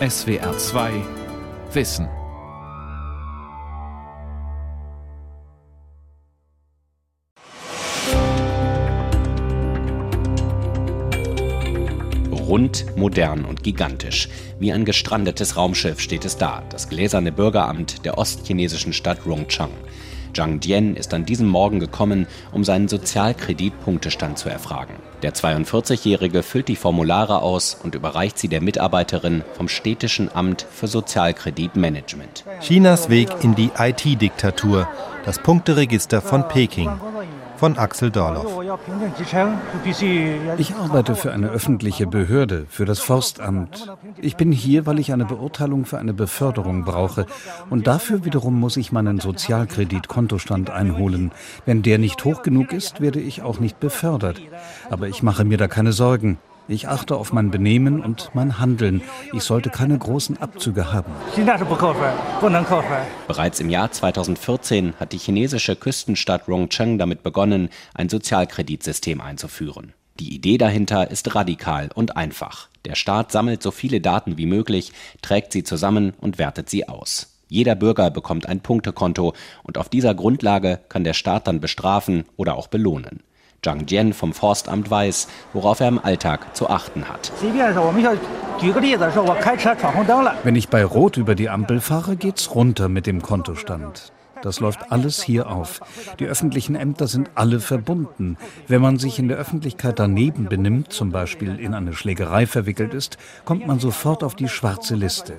SWR 2 Wissen. Rund, modern und gigantisch. Wie ein gestrandetes Raumschiff steht es da, das gläserne Bürgeramt der ostchinesischen Stadt Rongchang. Zhang Dian ist an diesem Morgen gekommen, um seinen Sozialkreditpunktestand zu erfragen. Der 42-Jährige füllt die Formulare aus und überreicht sie der Mitarbeiterin vom Städtischen Amt für Sozialkreditmanagement. Chinas Weg in die IT-Diktatur, das Punkteregister von Peking von Axel Dorloff. Ich arbeite für eine öffentliche Behörde, für das Forstamt. Ich bin hier, weil ich eine Beurteilung für eine Beförderung brauche. Und dafür wiederum muss ich meinen Sozialkreditkontostand einholen. Wenn der nicht hoch genug ist, werde ich auch nicht befördert. Aber ich mache mir da keine Sorgen. Ich achte auf mein Benehmen und mein Handeln. Ich sollte keine großen Abzüge haben. Bereits im Jahr 2014 hat die chinesische Küstenstadt Rongcheng damit begonnen, ein Sozialkreditsystem einzuführen. Die Idee dahinter ist radikal und einfach. Der Staat sammelt so viele Daten wie möglich, trägt sie zusammen und wertet sie aus. Jeder Bürger bekommt ein Punktekonto und auf dieser Grundlage kann der Staat dann bestrafen oder auch belohnen. Zhang Jian vom Forstamt weiß, worauf er im Alltag zu achten hat. Wenn ich bei Rot über die Ampel fahre, geht's runter mit dem Kontostand. Das läuft alles hier auf. Die öffentlichen Ämter sind alle verbunden. Wenn man sich in der Öffentlichkeit daneben benimmt, zum Beispiel in eine Schlägerei verwickelt ist, kommt man sofort auf die schwarze Liste.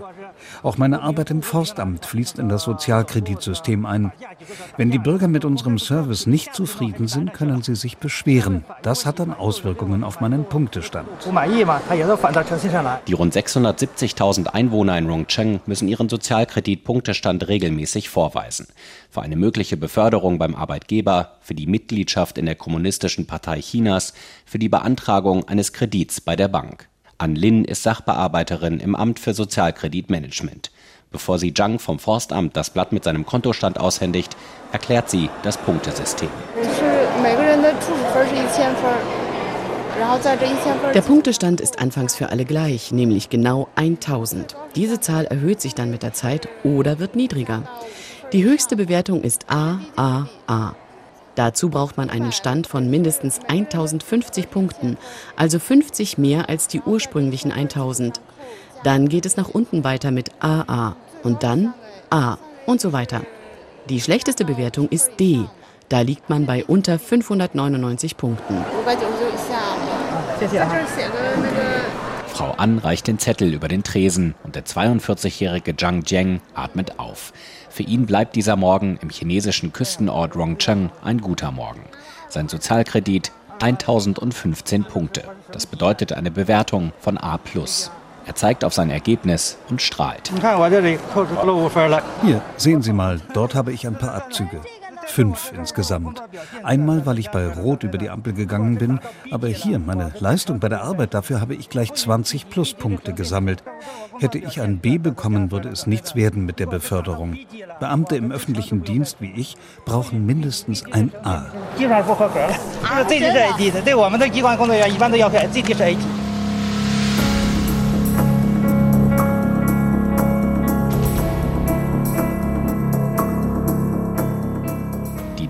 Auch meine Arbeit im Forstamt fließt in das Sozialkreditsystem ein. Wenn die Bürger mit unserem Service nicht zufrieden sind, können sie sich beschweren. Das hat dann Auswirkungen auf meinen Punktestand. Die rund 670.000 Einwohner in Rongcheng müssen ihren Sozialkreditpunktestand regelmäßig vorweisen. Für eine mögliche Beförderung beim Arbeitgeber, für die Mitgliedschaft in der Kommunistischen Partei Chinas, für die Beantragung eines Kredits bei der Bank. An Lin ist Sachbearbeiterin im Amt für Sozialkreditmanagement. Bevor sie Zhang vom Forstamt das Blatt mit seinem Kontostand aushändigt, erklärt sie das Punktesystem. Der Punktestand ist anfangs für alle gleich, nämlich genau 1000. Diese Zahl erhöht sich dann mit der Zeit oder wird niedriger. Die höchste Bewertung ist A, A, A. Dazu braucht man einen Stand von mindestens 1050 Punkten, also 50 mehr als die ursprünglichen 1000. Dann geht es nach unten weiter mit AA und dann A und so weiter. Die schlechteste Bewertung ist D. Da liegt man bei unter 599 Punkten. Frau An reicht den Zettel über den Tresen und der 42-jährige Zhang Jiang atmet auf. Für ihn bleibt dieser Morgen im chinesischen Küstenort Rongcheng ein guter Morgen. Sein Sozialkredit 1015 Punkte. Das bedeutet eine Bewertung von A+. Er zeigt auf sein Ergebnis und strahlt. Hier, sehen Sie mal, dort habe ich ein paar Abzüge. Fünf insgesamt. Einmal, weil ich bei Rot über die Ampel gegangen bin, aber hier meine Leistung bei der Arbeit, dafür habe ich gleich 20 Pluspunkte gesammelt. Hätte ich ein B bekommen, würde es nichts werden mit der Beförderung. Beamte im öffentlichen Dienst wie ich brauchen mindestens ein A.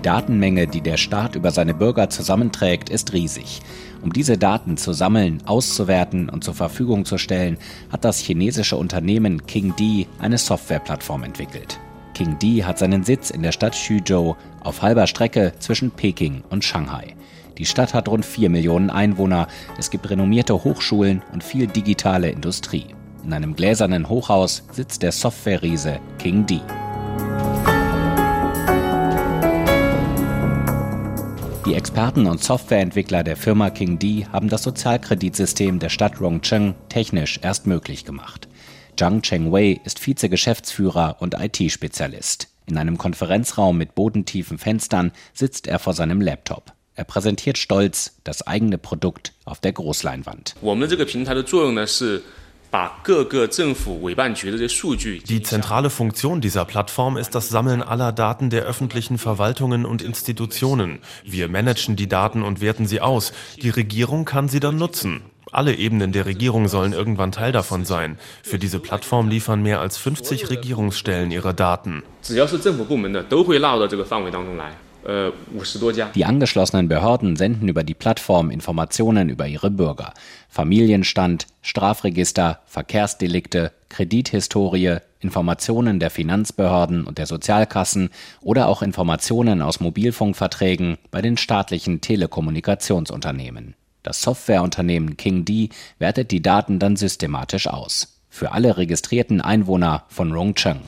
Datenmenge, die der Staat über seine Bürger zusammenträgt, ist riesig. Um diese Daten zu sammeln, auszuwerten und zur Verfügung zu stellen, hat das chinesische Unternehmen King D eine Softwareplattform entwickelt. King D hat seinen Sitz in der Stadt Xuzhou auf halber Strecke zwischen Peking und Shanghai. Die Stadt hat rund 4 Millionen Einwohner, es gibt renommierte Hochschulen und viel digitale Industrie. In einem gläsernen Hochhaus sitzt der Software-Riese King Die Experten und Softwareentwickler der Firma King D haben das Sozialkreditsystem der Stadt Rongcheng technisch erst möglich gemacht. Zhang Chengwei ist Vize-Geschäftsführer und IT-Spezialist. In einem Konferenzraum mit bodentiefen Fenstern sitzt er vor seinem Laptop. Er präsentiert stolz das eigene Produkt auf der Großleinwand. Die zentrale Funktion dieser Plattform ist das Sammeln aller Daten der öffentlichen Verwaltungen und Institutionen. Wir managen die Daten und werten sie aus. Die Regierung kann sie dann nutzen. Alle Ebenen der Regierung sollen irgendwann Teil davon sein. Für diese Plattform liefern mehr als 50 Regierungsstellen ihre Daten. Die angeschlossenen Behörden senden über die Plattform Informationen über ihre Bürger. Familienstand, Strafregister, Verkehrsdelikte, Kredithistorie, Informationen der Finanzbehörden und der Sozialkassen oder auch Informationen aus Mobilfunkverträgen bei den staatlichen Telekommunikationsunternehmen. Das Softwareunternehmen King D wertet die Daten dann systematisch aus für alle registrierten Einwohner von Rongcheng.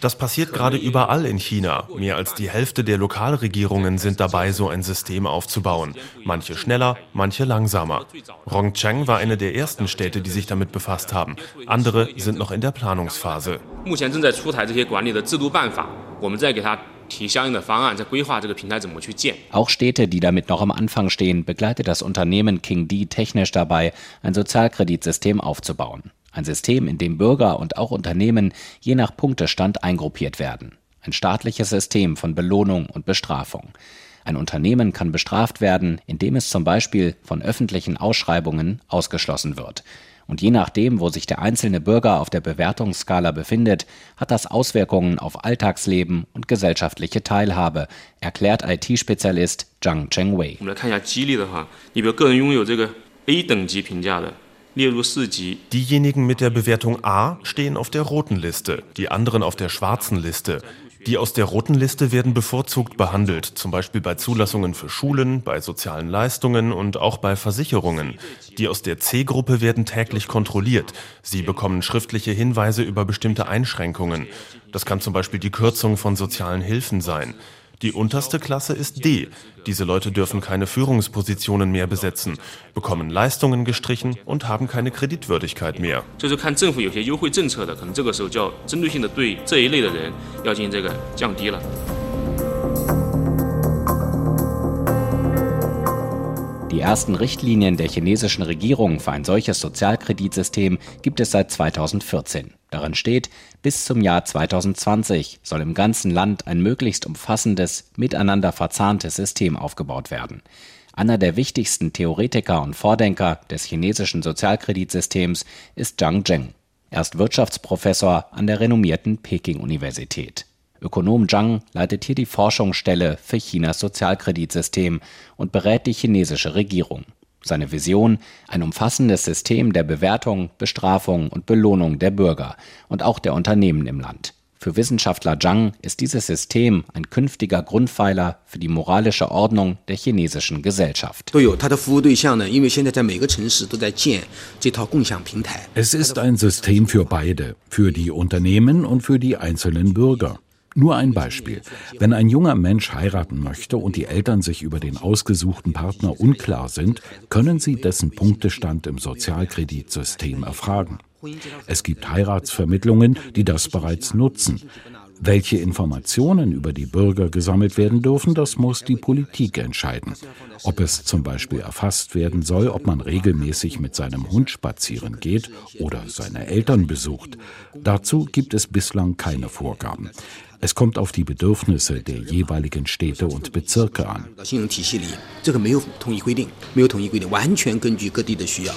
Das passiert gerade überall in China. Mehr als die Hälfte der Lokalregierungen sind dabei, so ein System aufzubauen. Manche schneller, manche langsamer. Rongcheng war eine der ersten Städte, die sich damit befasst haben. Andere sind noch in der Planungsphase. 目前正在出台这些管理的制度办法，我们在给它 auch Städte, die damit noch am Anfang stehen, begleitet das Unternehmen King D technisch dabei, ein Sozialkreditsystem aufzubauen. Ein System, in dem Bürger und auch Unternehmen je nach Punktestand eingruppiert werden. Ein staatliches System von Belohnung und Bestrafung. Ein Unternehmen kann bestraft werden, indem es zum Beispiel von öffentlichen Ausschreibungen ausgeschlossen wird. Und je nachdem, wo sich der einzelne Bürger auf der Bewertungsskala befindet, hat das Auswirkungen auf Alltagsleben und gesellschaftliche Teilhabe, erklärt IT-Spezialist Zhang Chengwei. Diejenigen mit der Bewertung A stehen auf der roten Liste, die anderen auf der schwarzen Liste. Die aus der roten Liste werden bevorzugt behandelt, zum Beispiel bei Zulassungen für Schulen, bei sozialen Leistungen und auch bei Versicherungen. Die aus der C-Gruppe werden täglich kontrolliert. Sie bekommen schriftliche Hinweise über bestimmte Einschränkungen. Das kann zum Beispiel die Kürzung von sozialen Hilfen sein. Die unterste Klasse ist D. Diese Leute dürfen keine Führungspositionen mehr besetzen, bekommen Leistungen gestrichen und haben keine Kreditwürdigkeit mehr. Die ersten Richtlinien der chinesischen Regierung für ein solches Sozialkreditsystem gibt es seit 2014. Darin steht, bis zum Jahr 2020 soll im ganzen Land ein möglichst umfassendes, miteinander verzahntes System aufgebaut werden. Einer der wichtigsten Theoretiker und Vordenker des chinesischen Sozialkreditsystems ist Zhang Zheng. Er ist Wirtschaftsprofessor an der renommierten Peking-Universität. Ökonom Zhang leitet hier die Forschungsstelle für Chinas Sozialkreditsystem und berät die chinesische Regierung. Seine Vision ein umfassendes System der Bewertung, Bestrafung und Belohnung der Bürger und auch der Unternehmen im Land. Für Wissenschaftler Zhang ist dieses System ein künftiger Grundpfeiler für die moralische Ordnung der chinesischen Gesellschaft. Es ist ein System für beide, für die Unternehmen und für die einzelnen Bürger. Nur ein Beispiel. Wenn ein junger Mensch heiraten möchte und die Eltern sich über den ausgesuchten Partner unklar sind, können sie dessen Punktestand im Sozialkreditsystem erfragen. Es gibt Heiratsvermittlungen, die das bereits nutzen. Welche Informationen über die Bürger gesammelt werden dürfen, das muss die Politik entscheiden. Ob es zum Beispiel erfasst werden soll, ob man regelmäßig mit seinem Hund spazieren geht oder seine Eltern besucht. Dazu gibt es bislang keine Vorgaben. Es kommt auf die Bedürfnisse der jeweiligen Städte und Bezirke an.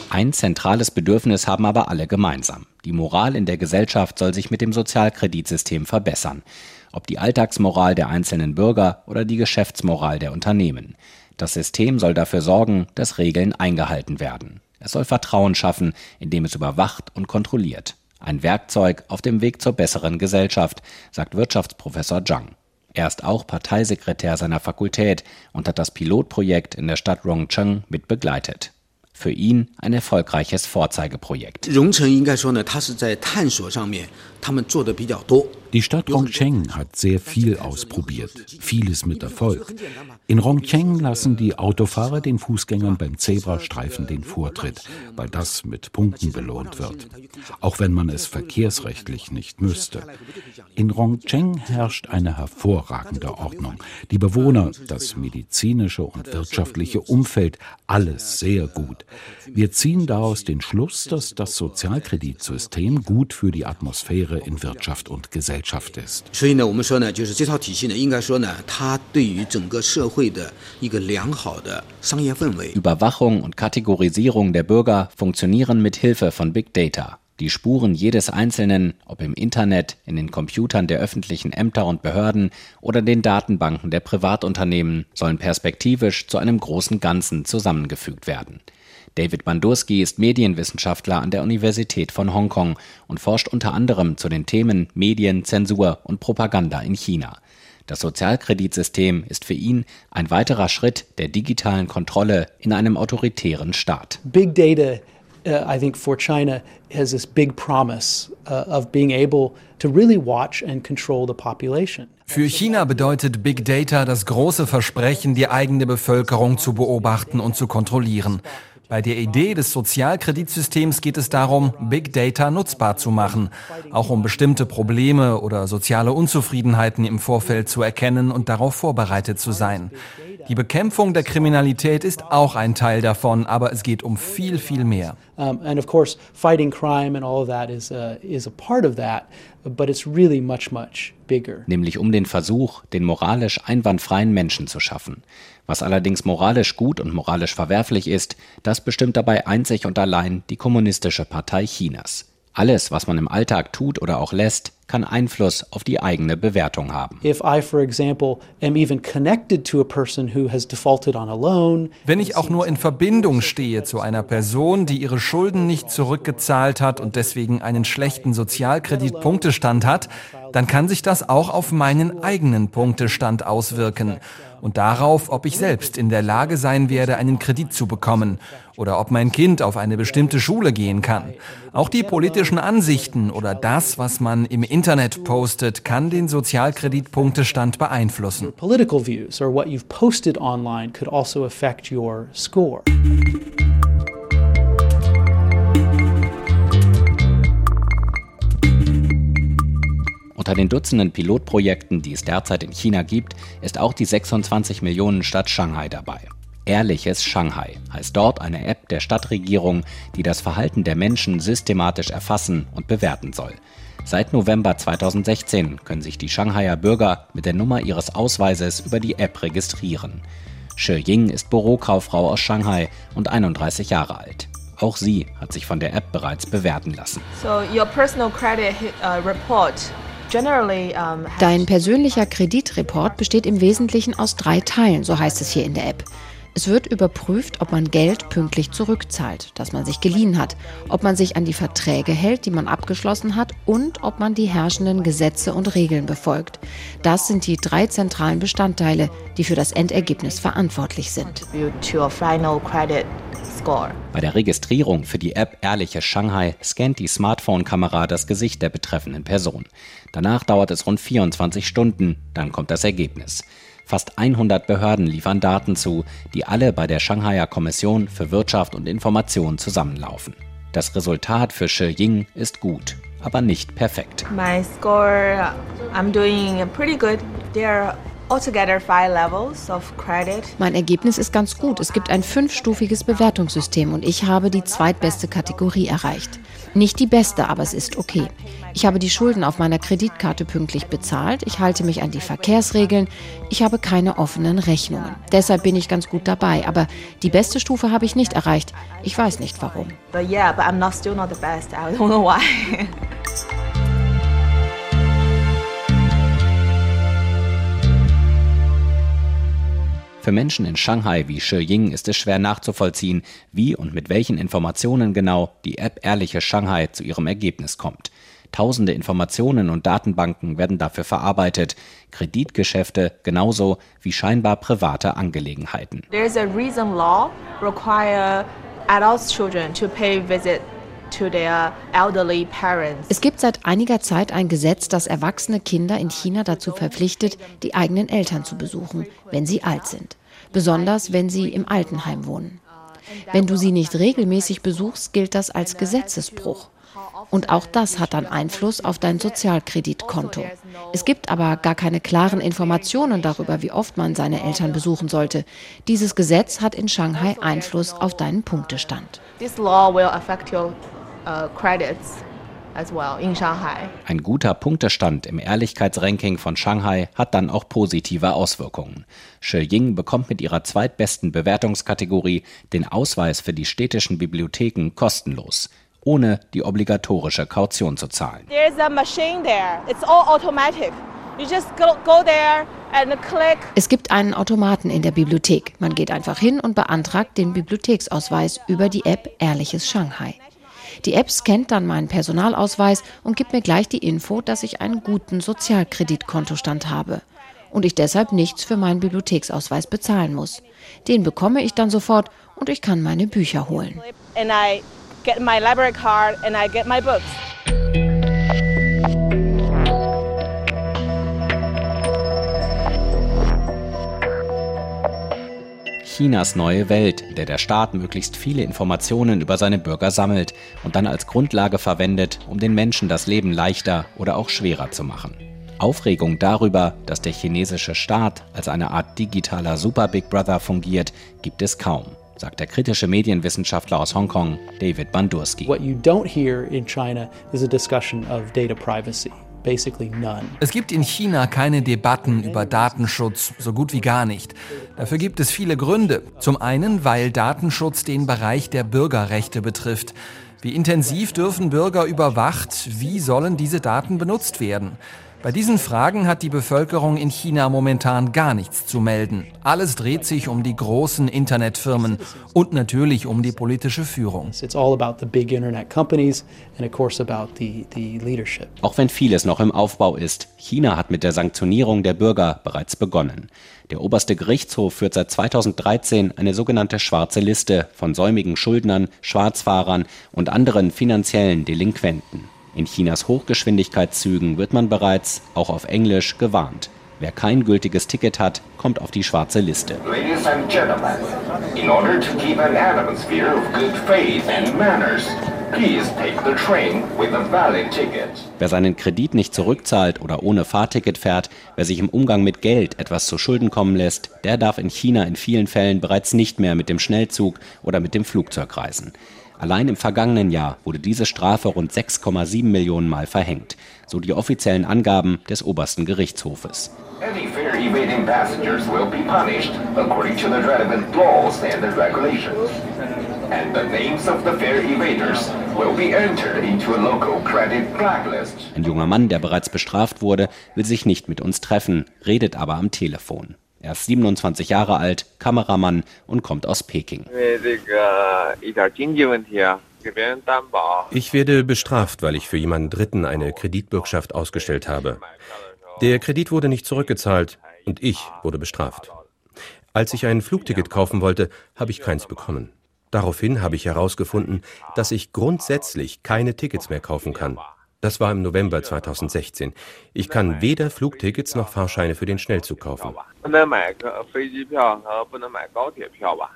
Ein zentrales Bedürfnis haben aber alle gemeinsam. Die Moral in der Gesellschaft soll sich mit dem Sozialkreditsystem verbessern. Ob die Alltagsmoral der einzelnen Bürger oder die Geschäftsmoral der Unternehmen. Das System soll dafür sorgen, dass Regeln eingehalten werden. Es soll Vertrauen schaffen, indem es überwacht und kontrolliert. Ein Werkzeug auf dem Weg zur besseren Gesellschaft, sagt Wirtschaftsprofessor Zhang. Er ist auch Parteisekretär seiner Fakultät und hat das Pilotprojekt in der Stadt Rongcheng mit begleitet. Für ihn ein erfolgreiches Vorzeigeprojekt. Die Stadt Rongcheng hat sehr viel ausprobiert, vieles mit Erfolg. In Rongcheng lassen die Autofahrer den Fußgängern beim Zebrastreifen den Vortritt, weil das mit Punkten belohnt wird, auch wenn man es verkehrsrechtlich nicht müsste. In Rongcheng herrscht eine hervorragende Ordnung. Die Bewohner, das medizinische und wirtschaftliche Umfeld, alles sehr gut. Wir ziehen daraus den Schluss, dass das Sozialkreditsystem gut für die Atmosphäre in Wirtschaft und Gesellschaft Gesellschaft ist. Überwachung und Kategorisierung der Bürger funktionieren mit Hilfe von Big Data. Die Spuren jedes Einzelnen, ob im Internet, in den Computern der öffentlichen Ämter und Behörden oder den Datenbanken der Privatunternehmen, sollen perspektivisch zu einem großen Ganzen zusammengefügt werden. David Bandurski ist Medienwissenschaftler an der Universität von Hongkong und forscht unter anderem zu den Themen Medien, Zensur und Propaganda in China. Das Sozialkreditsystem ist für ihn ein weiterer Schritt der digitalen Kontrolle in einem autoritären Staat. Big Data uh, I think for China has this big promise uh, of being able to really watch and control the population. Für China bedeutet Big Data das große Versprechen, die eigene Bevölkerung zu beobachten und zu kontrollieren. Bei der Idee des Sozialkreditsystems geht es darum, Big Data nutzbar zu machen, auch um bestimmte Probleme oder soziale Unzufriedenheiten im Vorfeld zu erkennen und darauf vorbereitet zu sein. Die Bekämpfung der Kriminalität ist auch ein Teil davon, aber es geht um viel, viel mehr. And of course, fighting crime and all of that is a, is a part of that, but it's really much, much bigger. Nämlich um den Versuch, den moralisch einwandfreien Menschen zu schaffen. Was allerdings moralisch gut und moralisch verwerflich ist, das bestimmt dabei einzig und allein die Kommunistische Partei Chinas. Alles, was man im Alltag tut oder auch lässt, kann Einfluss auf die eigene Bewertung haben. Wenn ich auch nur in Verbindung stehe zu einer Person, die ihre Schulden nicht zurückgezahlt hat und deswegen einen schlechten Sozialkreditpunktestand hat, dann kann sich das auch auf meinen eigenen Punktestand auswirken und darauf, ob ich selbst in der Lage sein werde, einen Kredit zu bekommen oder ob mein Kind auf eine bestimmte Schule gehen kann. Auch die politischen Ansichten oder das, was man im Internet postet, kann den Sozialkreditpunktestand beeinflussen. Political views or what you've posted online could also affect your score. Unter den Dutzenden Pilotprojekten, die es derzeit in China gibt, ist auch die 26 Millionen Stadt Shanghai dabei. Ehrliches Shanghai heißt dort eine App der Stadtregierung, die das Verhalten der Menschen systematisch erfassen und bewerten soll. Seit November 2016 können sich die Shanghaier Bürger mit der Nummer ihres Ausweises über die App registrieren. Shi Ying ist Bürokauffrau aus Shanghai und 31 Jahre alt. Auch sie hat sich von der App bereits bewerten lassen. So your personal credit uh, report Dein persönlicher Kreditreport besteht im Wesentlichen aus drei Teilen, so heißt es hier in der App. Es wird überprüft, ob man Geld pünktlich zurückzahlt, das man sich geliehen hat, ob man sich an die Verträge hält, die man abgeschlossen hat und ob man die herrschenden Gesetze und Regeln befolgt. Das sind die drei zentralen Bestandteile, die für das Endergebnis verantwortlich sind. Bei der Registrierung für die App Ehrliche Shanghai scannt die Smartphone-Kamera das Gesicht der betreffenden Person. Danach dauert es rund 24 Stunden, dann kommt das Ergebnis. Fast 100 Behörden liefern Daten zu, die alle bei der Shanghaier Kommission für Wirtschaft und Information zusammenlaufen. Das Resultat für Shi Ying ist gut, aber nicht perfekt. My score, I'm doing pretty good. There mein Ergebnis ist ganz gut. Es gibt ein fünfstufiges Bewertungssystem und ich habe die zweitbeste Kategorie erreicht. Nicht die beste, aber es ist okay. Ich habe die Schulden auf meiner Kreditkarte pünktlich bezahlt, ich halte mich an die Verkehrsregeln, ich habe keine offenen Rechnungen. Deshalb bin ich ganz gut dabei, aber die beste Stufe habe ich nicht erreicht. Ich weiß nicht warum. But yeah, but I'm not still not the best. I don't know why. Für Menschen in Shanghai wie Shi Ying ist es schwer nachzuvollziehen, wie und mit welchen Informationen genau die App Ehrliche Shanghai zu ihrem Ergebnis kommt. Tausende Informationen und Datenbanken werden dafür verarbeitet, Kreditgeschäfte genauso wie scheinbar private Angelegenheiten. There's a reason law require adult children to pay visit es gibt seit einiger Zeit ein Gesetz, das erwachsene Kinder in China dazu verpflichtet, die eigenen Eltern zu besuchen, wenn sie alt sind. Besonders wenn sie im Altenheim wohnen. Wenn du sie nicht regelmäßig besuchst, gilt das als Gesetzesbruch. Und auch das hat dann Einfluss auf dein Sozialkreditkonto. Es gibt aber gar keine klaren Informationen darüber, wie oft man seine Eltern besuchen sollte. Dieses Gesetz hat in Shanghai Einfluss auf deinen Punktestand. This law will affect your uh, credits Ein guter Punktestand im Ehrlichkeitsranking von Shanghai hat dann auch positive Auswirkungen. Shi Ying bekommt mit ihrer zweitbesten Bewertungskategorie den Ausweis für die städtischen Bibliotheken kostenlos ohne die obligatorische Kaution zu zahlen. Es gibt einen Automaten in der Bibliothek. Man geht einfach hin und beantragt den Bibliotheksausweis über die App Ehrliches Shanghai. Die App scannt dann meinen Personalausweis und gibt mir gleich die Info, dass ich einen guten Sozialkreditkontostand habe und ich deshalb nichts für meinen Bibliotheksausweis bezahlen muss. Den bekomme ich dann sofort und ich kann meine Bücher holen Chinas neue Welt, in der der Staat möglichst viele Informationen über seine Bürger sammelt und dann als Grundlage verwendet, um den Menschen das Leben leichter oder auch schwerer zu machen. Aufregung darüber, dass der chinesische Staat als eine Art digitaler Super Big Brother fungiert, gibt es kaum sagt der kritische Medienwissenschaftler aus Hongkong, David Bandurski. What you don't hear in China is a discussion of data privacy. Es gibt in China keine Debatten über Datenschutz, so gut wie gar nicht. Dafür gibt es viele Gründe. Zum einen, weil Datenschutz den Bereich der Bürgerrechte betrifft. Wie intensiv dürfen Bürger überwacht? Wie sollen diese Daten benutzt werden? Bei diesen Fragen hat die Bevölkerung in China momentan gar nichts zu melden. Alles dreht sich um die großen Internetfirmen und natürlich um die politische Führung. Auch wenn vieles noch im Aufbau ist, China hat mit der Sanktionierung der Bürger bereits begonnen. Der oberste Gerichtshof führt seit 2013 eine sogenannte schwarze Liste von säumigen Schuldnern, Schwarzfahrern und anderen finanziellen Delinquenten. In Chinas Hochgeschwindigkeitszügen wird man bereits, auch auf Englisch, gewarnt. Wer kein gültiges Ticket hat, kommt auf die schwarze Liste. Ladies and gentlemen, in order to keep an atmosphere of good faith and manners, please take the train with a valid ticket. Wer seinen Kredit nicht zurückzahlt oder ohne Fahrticket fährt, wer sich im Umgang mit Geld etwas zu Schulden kommen lässt, der darf in China in vielen Fällen bereits nicht mehr mit dem Schnellzug oder mit dem Flugzeug reisen. Allein im vergangenen Jahr wurde diese Strafe rund 6,7 Millionen Mal verhängt, so die offiziellen Angaben des obersten Gerichtshofes. Ein junger Mann, der bereits bestraft wurde, will sich nicht mit uns treffen, redet aber am Telefon. Er ist 27 Jahre alt, Kameramann und kommt aus Peking. Ich werde bestraft, weil ich für jemanden Dritten eine Kreditbürgschaft ausgestellt habe. Der Kredit wurde nicht zurückgezahlt und ich wurde bestraft. Als ich ein Flugticket kaufen wollte, habe ich keins bekommen. Daraufhin habe ich herausgefunden, dass ich grundsätzlich keine Tickets mehr kaufen kann. Das war im November 2016. Ich kann weder Flugtickets noch Fahrscheine für den Schnellzug kaufen.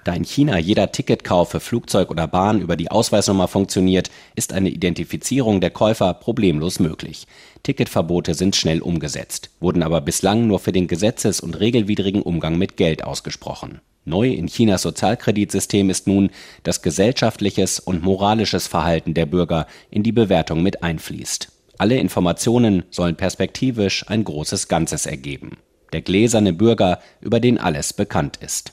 Da in China jeder Ticketkauf für Flugzeug oder Bahn über die Ausweisnummer funktioniert, ist eine Identifizierung der Käufer problemlos möglich. Ticketverbote sind schnell umgesetzt, wurden aber bislang nur für den gesetzes- und regelwidrigen Umgang mit Geld ausgesprochen. Neu in Chinas Sozialkreditsystem ist nun, dass gesellschaftliches und moralisches Verhalten der Bürger in die Bewertung mit einfließt. Alle Informationen sollen perspektivisch ein großes Ganzes ergeben. Der gläserne Bürger, über den alles bekannt ist.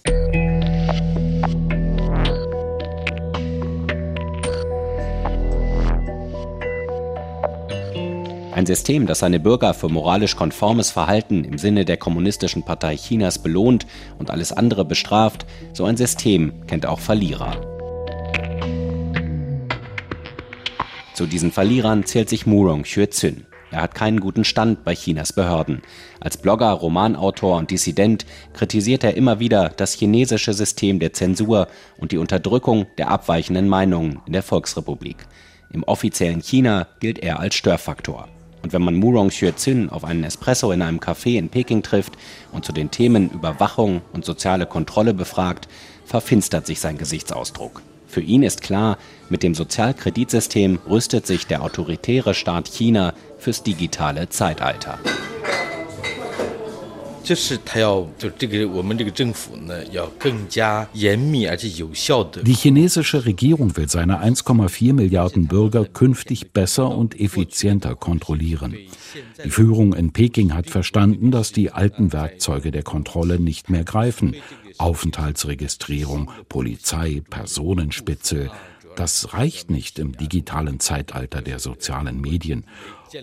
Ein System, das seine Bürger für moralisch konformes Verhalten im Sinne der Kommunistischen Partei Chinas belohnt und alles andere bestraft, so ein System kennt auch Verlierer. Zu diesen Verlierern zählt sich Murong Xue-Zün. Er hat keinen guten Stand bei Chinas Behörden. Als Blogger, Romanautor und Dissident kritisiert er immer wieder das chinesische System der Zensur und die Unterdrückung der abweichenden Meinungen in der Volksrepublik. Im offiziellen China gilt er als Störfaktor. Und wenn man Murong Xue-Zin auf einen Espresso in einem Café in Peking trifft und zu den Themen Überwachung und soziale Kontrolle befragt, verfinstert sich sein Gesichtsausdruck. Für ihn ist klar, mit dem Sozialkreditsystem rüstet sich der autoritäre Staat China fürs digitale Zeitalter. Die chinesische Regierung will seine 1,4 Milliarden Bürger künftig besser und effizienter kontrollieren. Die Führung in Peking hat verstanden, dass die alten Werkzeuge der Kontrolle nicht mehr greifen. Aufenthaltsregistrierung, Polizei, Personenspitzel, das reicht nicht im digitalen Zeitalter der sozialen Medien.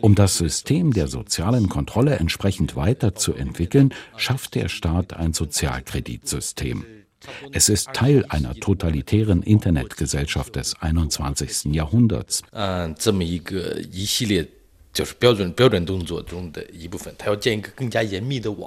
Um das System der sozialen Kontrolle entsprechend weiterzuentwickeln, schafft der Staat ein Sozialkreditsystem. Es ist Teil einer totalitären Internetgesellschaft des 21. Jahrhunderts.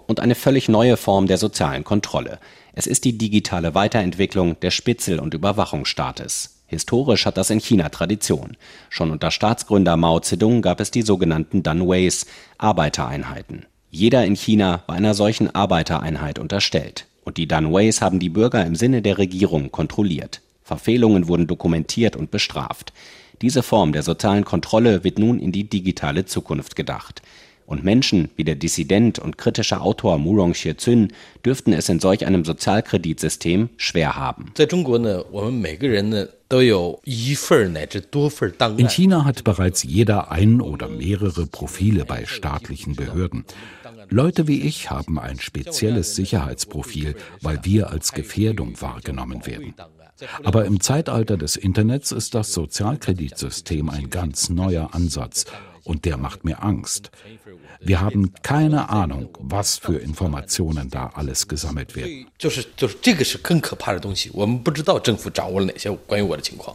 Und eine völlig neue Form der sozialen Kontrolle. Es ist die digitale Weiterentwicklung des Spitzel- und Überwachungsstaates. Historisch hat das in China Tradition. Schon unter Staatsgründer Mao Zedong gab es die sogenannten Danweis, Arbeitereinheiten. Jeder in China war einer solchen Arbeitereinheit unterstellt. Und die Danweis haben die Bürger im Sinne der Regierung kontrolliert. Verfehlungen wurden dokumentiert und bestraft. Diese Form der sozialen Kontrolle wird nun in die digitale Zukunft gedacht. Und Menschen wie der Dissident und kritische Autor Murong Xie-zun dürften es in solch einem Sozialkreditsystem schwer haben. In China hat bereits jeder ein oder mehrere Profile bei staatlichen Behörden. Leute wie ich haben ein spezielles Sicherheitsprofil, weil wir als Gefährdung wahrgenommen werden. Aber im Zeitalter des Internets ist das Sozialkreditsystem ein ganz neuer Ansatz und der macht mir Angst. Wir haben keine Ahnung, was für Informationen da alles gesammelt werden.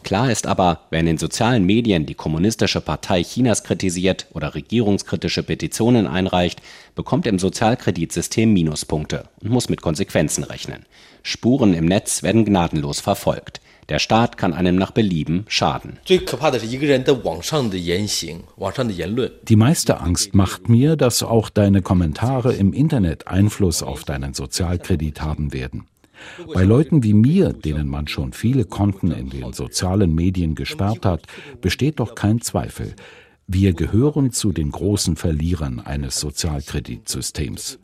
Klar ist aber, wer in den sozialen Medien die kommunistische Partei Chinas kritisiert oder regierungskritische Petitionen einreicht, bekommt im Sozialkreditsystem Minuspunkte und muss mit Konsequenzen rechnen. Spuren im Netz werden gnadenlos verfolgt. Der Staat kann einem nach Belieben schaden. Die meiste Angst macht mir, dass auch deine Kommentare im Internet Einfluss auf deinen Sozialkredit haben werden. Bei Leuten wie mir, denen man schon viele Konten in den sozialen Medien gesperrt hat, besteht doch kein Zweifel. Wir gehören zu den großen Verlierern eines Sozialkreditsystems.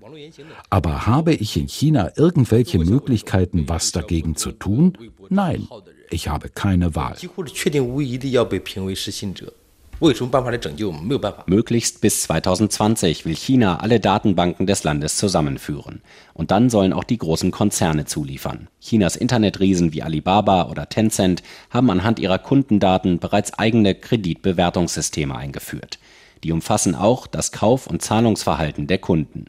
Aber habe ich in China irgendwelche Möglichkeiten, was dagegen zu tun? Nein, ich habe keine Wahl. Möglichst bis 2020 will China alle Datenbanken des Landes zusammenführen. Und dann sollen auch die großen Konzerne zuliefern. Chinas Internetriesen wie Alibaba oder Tencent haben anhand ihrer Kundendaten bereits eigene Kreditbewertungssysteme eingeführt. Die umfassen auch das Kauf- und Zahlungsverhalten der Kunden.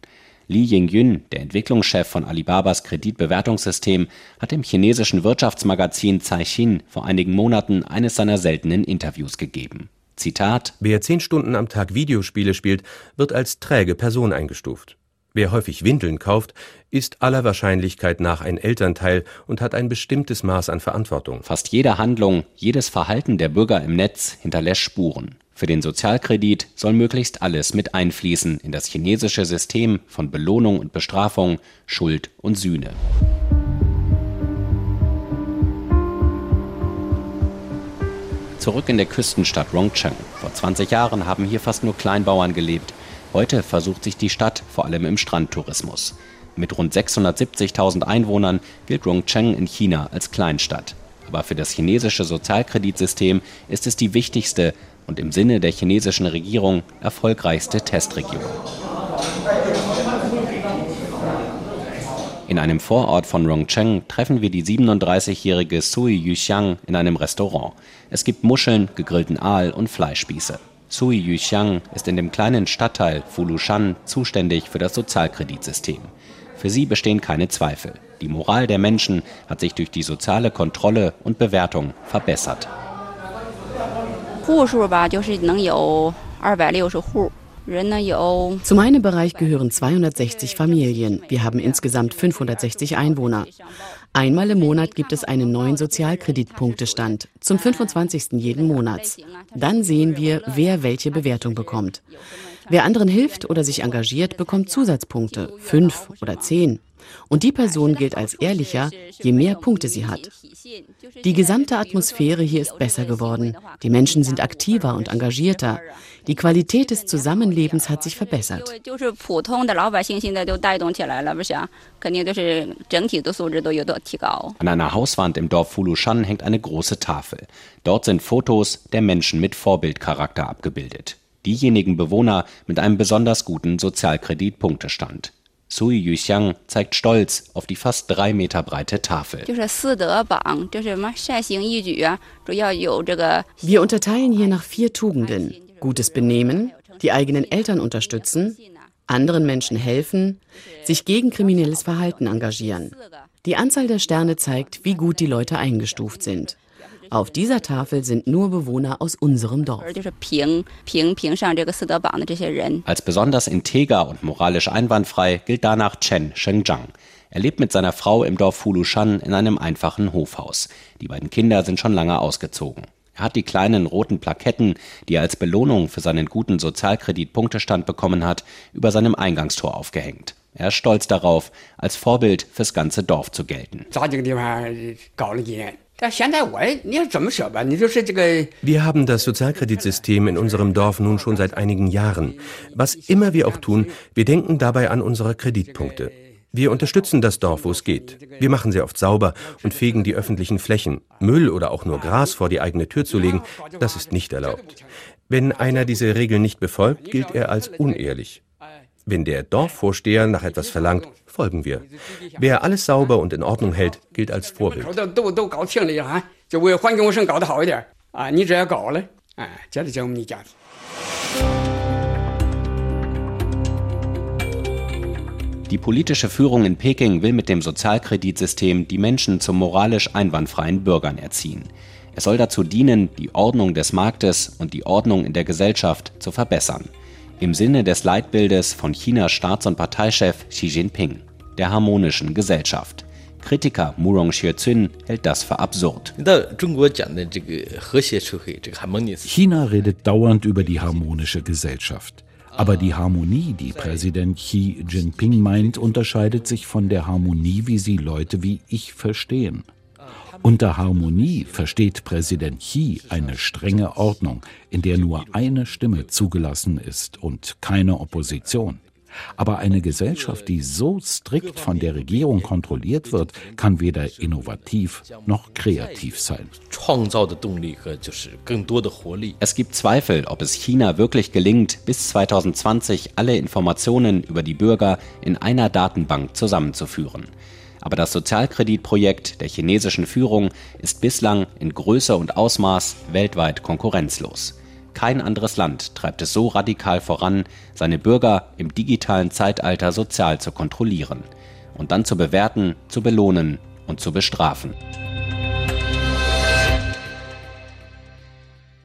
Li Yingyun, der Entwicklungschef von Alibabas Kreditbewertungssystem, hat dem chinesischen Wirtschaftsmagazin Caixin vor einigen Monaten eines seiner seltenen Interviews gegeben. Zitat Wer zehn Stunden am Tag Videospiele spielt, wird als träge Person eingestuft. Wer häufig Windeln kauft, ist aller Wahrscheinlichkeit nach ein Elternteil und hat ein bestimmtes Maß an Verantwortung. Fast jede Handlung, jedes Verhalten der Bürger im Netz hinterlässt Spuren. Für den Sozialkredit soll möglichst alles mit einfließen in das chinesische System von Belohnung und Bestrafung, Schuld und Sühne. Zurück in der Küstenstadt Rongcheng. Vor 20 Jahren haben hier fast nur Kleinbauern gelebt. Heute versucht sich die Stadt vor allem im Strandtourismus. Mit rund 670.000 Einwohnern gilt Rongcheng in China als Kleinstadt. Aber für das chinesische Sozialkreditsystem ist es die wichtigste und im Sinne der chinesischen Regierung erfolgreichste Testregion. In einem Vorort von Rongcheng treffen wir die 37-jährige Sui Yuxiang in einem Restaurant. Es gibt Muscheln, gegrillten Aal und Fleischspieße. Sui Yuxiang ist in dem kleinen Stadtteil Fulushan zuständig für das Sozialkreditsystem. Für sie bestehen keine Zweifel. Die Moral der Menschen hat sich durch die soziale Kontrolle und Bewertung verbessert. 户数吧，就是能有二百六十户。 Zu meinem Bereich gehören 260 Familien. Wir haben insgesamt 560 Einwohner. Einmal im Monat gibt es einen neuen Sozialkreditpunktestand, zum 25. jeden Monats. Dann sehen wir, wer welche Bewertung bekommt. Wer anderen hilft oder sich engagiert, bekommt Zusatzpunkte, fünf oder zehn. Und die Person gilt als ehrlicher, je mehr Punkte sie hat. Die gesamte Atmosphäre hier ist besser geworden. Die Menschen sind aktiver und engagierter. Die Qualität des Zusammenlebens hat sich verbessert. An einer Hauswand im Dorf Fulushan hängt eine große Tafel. Dort sind Fotos der Menschen mit Vorbildcharakter abgebildet. Diejenigen Bewohner mit einem besonders guten Sozialkreditpunktestand. Sui Yuxiang zeigt stolz auf die fast drei Meter breite Tafel. Wir unterteilen hier nach vier Tugenden. Gutes Benehmen, die eigenen Eltern unterstützen, anderen Menschen helfen, sich gegen kriminelles Verhalten engagieren. Die Anzahl der Sterne zeigt, wie gut die Leute eingestuft sind. Auf dieser Tafel sind nur Bewohner aus unserem Dorf. Als besonders integer und moralisch einwandfrei gilt danach Chen Shengzhang. Er lebt mit seiner Frau im Dorf Fulushan in einem einfachen Hofhaus. Die beiden Kinder sind schon lange ausgezogen. Er hat die kleinen roten Plaketten, die er als Belohnung für seinen guten Sozialkreditpunktestand bekommen hat, über seinem Eingangstor aufgehängt. Er ist stolz darauf, als Vorbild fürs ganze Dorf zu gelten. Wir haben das Sozialkreditsystem in unserem Dorf nun schon seit einigen Jahren. Was immer wir auch tun, wir denken dabei an unsere Kreditpunkte. Wir unterstützen das Dorf, wo es geht. Wir machen sehr oft sauber und fegen die öffentlichen Flächen. Müll oder auch nur Gras vor die eigene Tür zu legen, das ist nicht erlaubt. Wenn einer diese Regeln nicht befolgt, gilt er als unehrlich. Wenn der Dorfvorsteher nach etwas verlangt, folgen wir. Wer alles sauber und in Ordnung hält, gilt als Vorbild. Die politische Führung in Peking will mit dem Sozialkreditsystem die Menschen zu moralisch einwandfreien Bürgern erziehen. Es soll dazu dienen, die Ordnung des Marktes und die Ordnung in der Gesellschaft zu verbessern im Sinne des Leitbildes von Chinas Staats- und Parteichef Xi Jinping, der harmonischen Gesellschaft. Kritiker Murong Xue-Zun hält das für absurd. China redet dauernd über die harmonische Gesellschaft. Aber die Harmonie, die Präsident Xi Jinping meint, unterscheidet sich von der Harmonie, wie sie Leute wie ich verstehen. Unter Harmonie versteht Präsident Xi eine strenge Ordnung, in der nur eine Stimme zugelassen ist und keine Opposition. Aber eine Gesellschaft, die so strikt von der Regierung kontrolliert wird, kann weder innovativ noch kreativ sein. Es gibt Zweifel, ob es China wirklich gelingt, bis 2020 alle Informationen über die Bürger in einer Datenbank zusammenzuführen. Aber das Sozialkreditprojekt der chinesischen Führung ist bislang in Größe und Ausmaß weltweit konkurrenzlos. Kein anderes Land treibt es so radikal voran, seine Bürger im digitalen Zeitalter sozial zu kontrollieren und dann zu bewerten, zu belohnen und zu bestrafen.